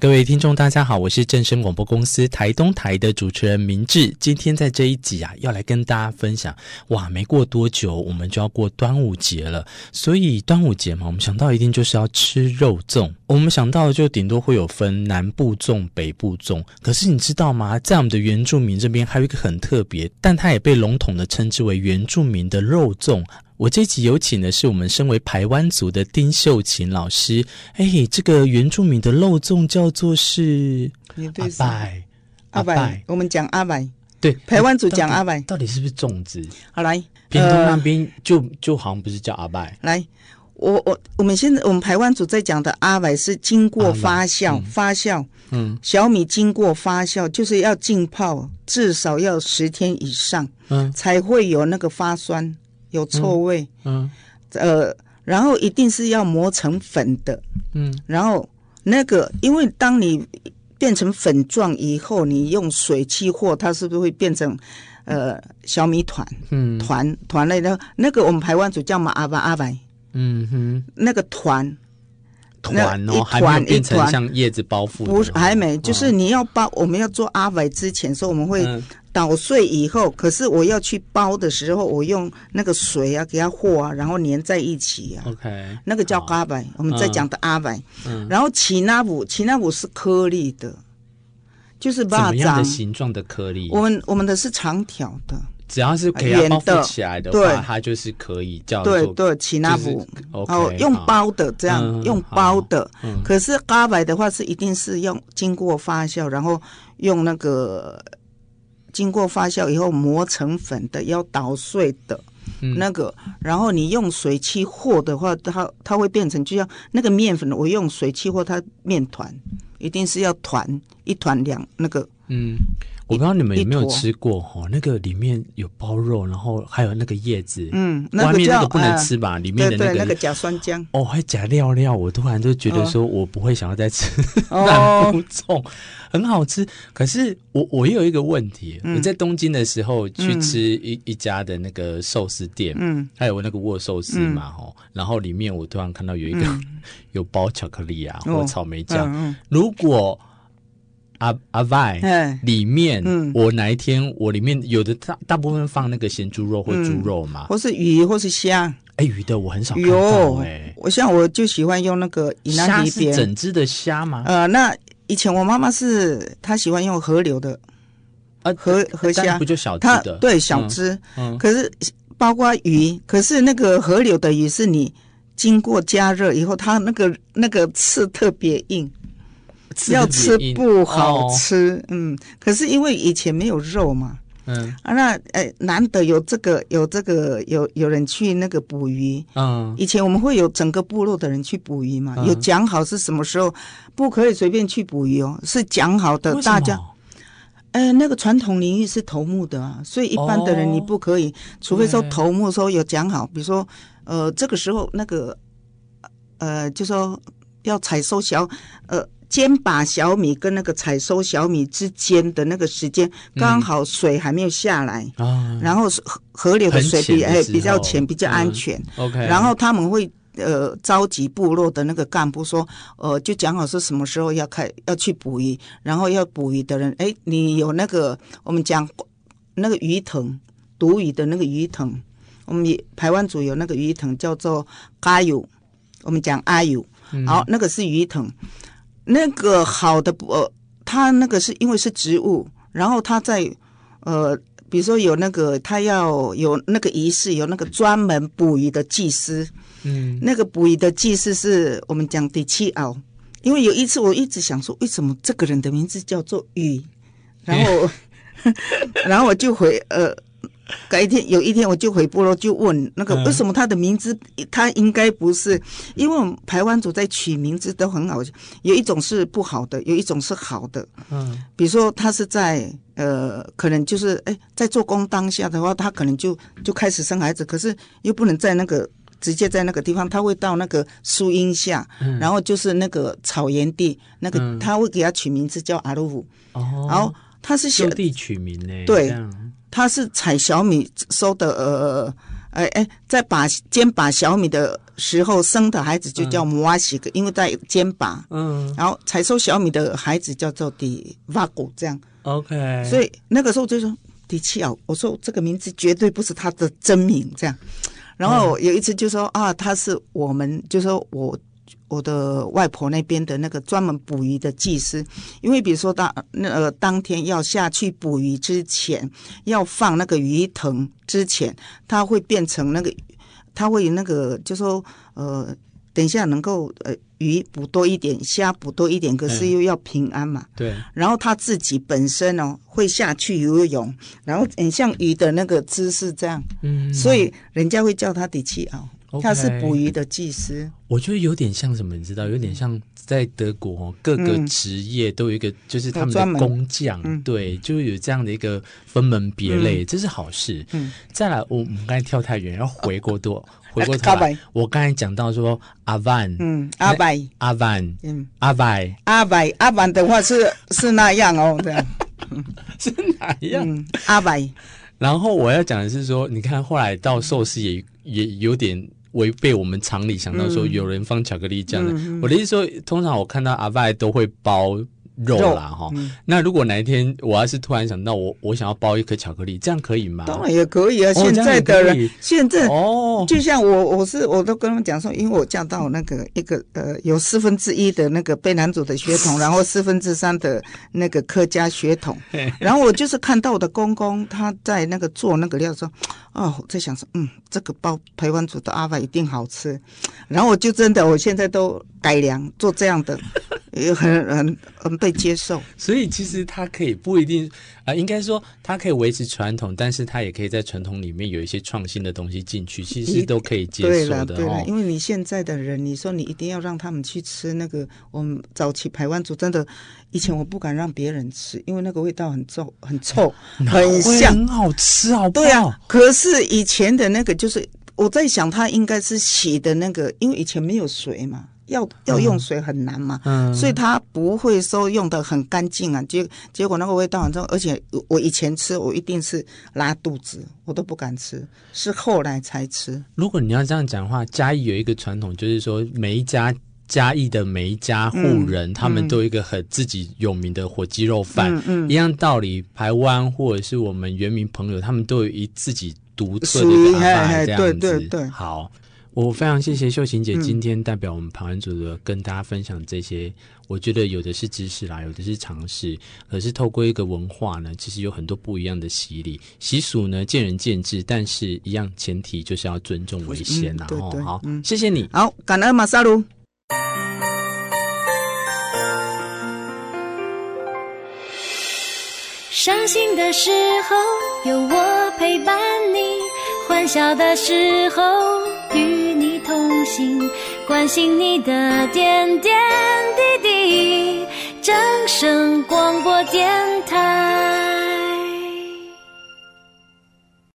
各位听众，大家好，我是正声广播公司台东台的主持人明志。今天在这一集啊，要来跟大家分享。哇，没过多久，我们就要过端午节了。所以端午节嘛，我们想到一定就是要吃肉粽。我们想到就顶多会有分南部粽、北部粽。可是你知道吗？在我们的原住民这边，还有一个很特别，但它也被笼统的称之为原住民的肉粽。我这集有请的是我们身为排湾族的丁秀琴老师。哎，这个原住民的漏粽叫做是阿拜，阿拜，我们讲阿拜。对，排湾族讲阿拜，到底是不是粽子？好来，屏东那边就就好像不是叫阿拜。来，我我我们现在我们排湾族在讲的阿拜是经过发酵，发酵，嗯，小米经过发酵就是要浸泡至少要十天以上，嗯，才会有那个发酸。有臭味，嗯，嗯，呃，然后一定是要磨成粉的，嗯，然后那个，因为当你变成粉状以后，你用水去和，它是不是会变成呃小米团？嗯，团团类的，那个我们台湾族叫嘛阿白阿白，嗯哼，那个团。团哦，还没变成像叶子包覆，不是还没，就是你要包，我们要做阿白之前，所以我们会。嗯捣碎以后，可是我要去包的时候，我用那个水啊给它和啊，然后粘在一起啊。OK，那个叫阿白，我们在讲的阿白。嗯，然后奇纳布，奇纳布是颗粒的，就是怎么样的形状的颗粒？我们我们的是长条的，只要是可以包覆起来的话，对，它就是可以叫做对对奇纳布。哦，用包的这样用包的，可是阿白的话是一定是用经过发酵，然后用那个。经过发酵以后磨成粉的，要捣碎的，嗯、那个，然后你用水去和的话，它它会变成就像那个面粉，我用水去和它面团，一定是要团一团两那个，嗯。我不知道你们有没有吃过哈，那个里面有包肉，然后还有那个叶子，嗯，外面那个不能吃吧？里面的那个那个假酸浆。哦，还假料料，我突然就觉得说我不会想要再吃 南部粽，很好吃。可是我我也有一个问题，我在东京的时候去吃一一家的那个寿司店，嗯，还有那个握寿司嘛，哈，然后里面我突然看到有一个 有包巧克力啊或草莓酱，如果。阿阿拜，里面，嗯，我哪一天我里面有的大大部分放那个咸猪肉或猪肉嘛，或是鱼或是虾，哎，鱼的我很少看到，哎，我像我就喜欢用那个虾是整只的虾吗？呃，那以前我妈妈是她喜欢用河流的，啊，河河虾。不就小只的？对，小只，嗯，可是包括鱼，可是那个河流的鱼是你经过加热以后，它那个那个刺特别硬。要吃不好吃，哦、嗯，可是因为以前没有肉嘛，嗯。啊，那哎难得有这个有这个有有人去那个捕鱼，嗯，以前我们会有整个部落的人去捕鱼嘛，嗯、有讲好是什么时候不可以随便去捕鱼哦，是讲好的，大家，呃，那个传统领域是头目的啊，所以一般的人你不可以，哦、除非说头目说有讲好，比如说呃这个时候那个呃就说要采收小呃。肩把小米跟那个采收小米之间的那个时间，刚好水还没有下来，嗯、然后河河流的水比哎比较浅，比较安全。嗯、OK，然后他们会呃召集部落的那个干部说，呃就讲好是什么时候要开要去捕鱼，然后要捕鱼的人，哎你有那个我们讲那个鱼藤，毒鱼的那个鱼藤，我们也排湾族有那个鱼藤叫做阿友，我们讲阿友，好那个是鱼藤。那个好的不，呃，他那个是因为是植物，然后他在，呃，比如说有那个他要有那个仪式，有那个专门捕鱼的祭司，嗯，那个捕鱼的祭司是我们讲第七奥，因为有一次我一直想说，为什么这个人的名字叫做鱼，然后，然后我就回呃。改天有一天我就回部落就问那个为什么他的名字他应该不是，因为我们台湾族在取名字都很好，有一种是不好的，有一种是好的。嗯，比如说他是在呃，可能就是哎，在做工当下的话，他可能就就开始生孩子，可是又不能在那个直接在那个地方，他会到那个树荫下，嗯、然后就是那个草原地，那个、嗯、他会给他取名字叫阿鲁夫。哦，然后他是小地取名呢？对，他是采小米收的，呃，哎哎，在把肩把小米的时候生的孩子就叫摩阿西克，因为在肩把。嗯，然后采收小米的孩子叫做迪瓦古，这样。OK，所以那个时候就说迪奇奥，我说这个名字绝对不是他的真名，这样。然后有一次就说啊，他是我们，就说我我的外婆那边的那个专门捕鱼的技师，因为比如说当那呃当天要下去捕鱼之前，要放那个鱼藤之前，他会变成那个，他会那个就说呃。等一下，能够呃鱼捕多一点，虾捕多一点，可是又要平安嘛。对。然后他自己本身哦会下去游泳，然后很像鱼的那个姿势这样。嗯。所以人家会叫他迪奇奥，Okay 他是捕鱼的技师。我觉得有点像什么，你知道？有点像在德国哦，各个职业都有一个，就是他们的工匠，嗯、对，就有这样的一个分门别类，嗯、这是好事。嗯。再来，我我们刚才跳太远，要回过多。回过头来，我刚才讲到说阿万，嗯，阿拜，阿万，嗯，阿拜，阿拜，阿万的话是是那样哦，对，是哪样？阿拜。然后我要讲的是说，你看后来到寿司也也有点违背我们常理，想到说有人放巧克力酱的。我的意思说，通常我看到阿外都会包。肉啦哈，嗯、那如果哪一天我要是突然想到我我想要包一颗巧克力，这样可以吗？当然也可以啊，现在的人、哦、现在哦，就像我我是我都跟他们讲说，因为我嫁到那个一个呃有四分之一的那个卑南族的血统，然后四分之三的那个客家血统，然后我就是看到我的公公他在那个做那个料说，哦，我在想说嗯，这个包台湾族的阿爸一定好吃，然后我就真的我现在都改良做这样的。也很很很被接受，所以其实它可以不一定啊、呃，应该说它可以维持传统，但是它也可以在传统里面有一些创新的东西进去，其实都可以接受的。对了，因为你现在的人，你说你一定要让他们去吃那个，我们早期排湾族真的，以前我不敢让别人吃，因为那个味道很臭，很臭，很香，很好吃啊，对啊。可是以前的那个，就是我在想，它应该是洗的那个，因为以前没有水嘛。要要用水很难嘛，嗯，所以他不会说用的很干净啊。结结果那个味道很重，而且我以前吃我一定是拉肚子，我都不敢吃，是后来才吃。如果你要这样讲的话，嘉义有一个传统，就是说每一家嘉义的每一家户人，嗯、他们都有一个很自己有名的火鸡肉饭，嗯，嗯一样道理，台湾或者是我们原民朋友，他们都有一自己独特的一个这样子。对对对，好。我非常谢谢秀琴姐今天代表我们旁人组的跟大家分享这些，嗯、我觉得有的是知识啦，有的是常识，可是透过一个文化呢，其实有很多不一样的洗礼习俗呢，见仁见智，但是一样前提就是要尊重为先呐。哦、嗯，好，嗯、谢谢你，好，感恩马萨鲁。伤心的时候有我陪伴你，欢笑的时候。与你同行，关心你的点点滴滴。正声广播电台。